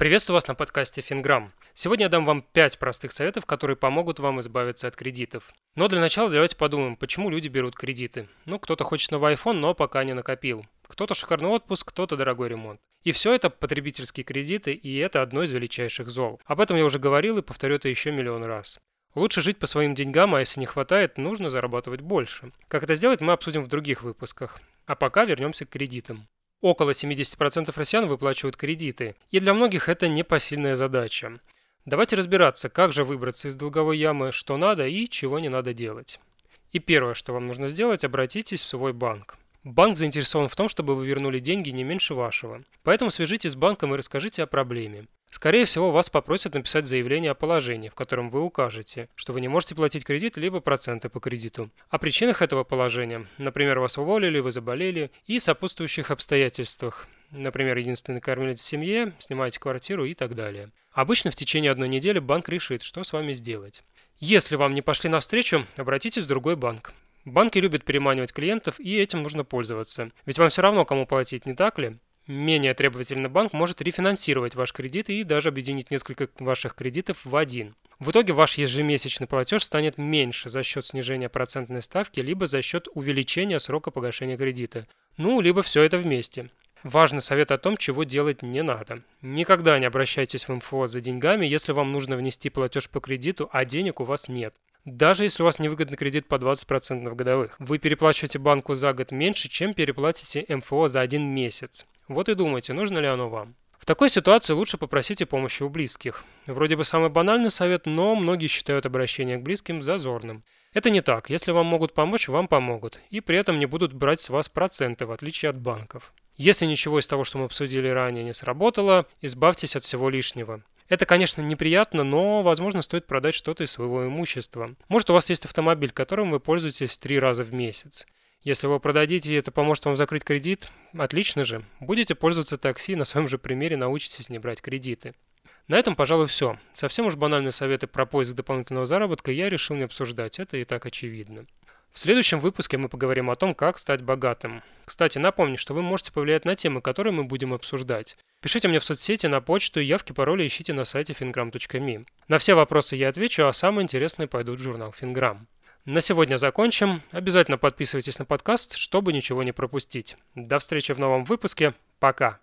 Приветствую вас на подкасте Финграм. Сегодня я дам вам 5 простых советов, которые помогут вам избавиться от кредитов. Но для начала давайте подумаем, почему люди берут кредиты. Ну, кто-то хочет новый iPhone, но пока не накопил. Кто-то шикарный отпуск, кто-то дорогой ремонт. И все это потребительские кредиты, и это одно из величайших зол. Об этом я уже говорил и повторю это еще миллион раз. Лучше жить по своим деньгам, а если не хватает, нужно зарабатывать больше. Как это сделать, мы обсудим в других выпусках. А пока вернемся к кредитам. Около 70% россиян выплачивают кредиты, и для многих это непосильная задача. Давайте разбираться, как же выбраться из долговой ямы, что надо и чего не надо делать. И первое, что вам нужно сделать, обратитесь в свой банк. Банк заинтересован в том, чтобы вы вернули деньги не меньше вашего. Поэтому свяжитесь с банком и расскажите о проблеме. Скорее всего, вас попросят написать заявление о положении, в котором вы укажете, что вы не можете платить кредит либо проценты по кредиту. О причинах этого положения, например, вас уволили, вы заболели, и сопутствующих обстоятельствах, например, единственный кормилец в семье, снимаете квартиру и так далее. Обычно в течение одной недели банк решит, что с вами сделать. Если вам не пошли навстречу, обратитесь в другой банк. Банки любят переманивать клиентов, и этим нужно пользоваться. Ведь вам все равно кому платить, не так ли? Менее требовательный банк может рефинансировать ваш кредит и даже объединить несколько ваших кредитов в один. В итоге ваш ежемесячный платеж станет меньше за счет снижения процентной ставки, либо за счет увеличения срока погашения кредита. Ну, либо все это вместе. Важный совет о том, чего делать не надо. Никогда не обращайтесь в МФО за деньгами, если вам нужно внести платеж по кредиту, а денег у вас нет. Даже если у вас невыгодный кредит по 20% годовых, вы переплачиваете банку за год меньше, чем переплатите МФО за один месяц. Вот и думайте, нужно ли оно вам. В такой ситуации лучше попросите помощи у близких. Вроде бы самый банальный совет, но многие считают обращение к близким зазорным. Это не так. Если вам могут помочь, вам помогут. И при этом не будут брать с вас проценты, в отличие от банков. Если ничего из того, что мы обсудили ранее, не сработало, избавьтесь от всего лишнего. Это, конечно, неприятно, но, возможно, стоит продать что-то из своего имущества. Может, у вас есть автомобиль, которым вы пользуетесь три раза в месяц. Если вы продадите, это поможет вам закрыть кредит. Отлично же. Будете пользоваться такси, на своем же примере научитесь не брать кредиты. На этом, пожалуй, все. Совсем уж банальные советы про поиск дополнительного заработка я решил не обсуждать, это и так очевидно. В следующем выпуске мы поговорим о том, как стать богатым. Кстати, напомню, что вы можете повлиять на темы, которые мы будем обсуждать. Пишите мне в соцсети, на почту, явки, пароли ищите на сайте fingram.me. На все вопросы я отвечу, а самые интересные пойдут в журнал Финграм. На сегодня закончим. Обязательно подписывайтесь на подкаст, чтобы ничего не пропустить. До встречи в новом выпуске. Пока.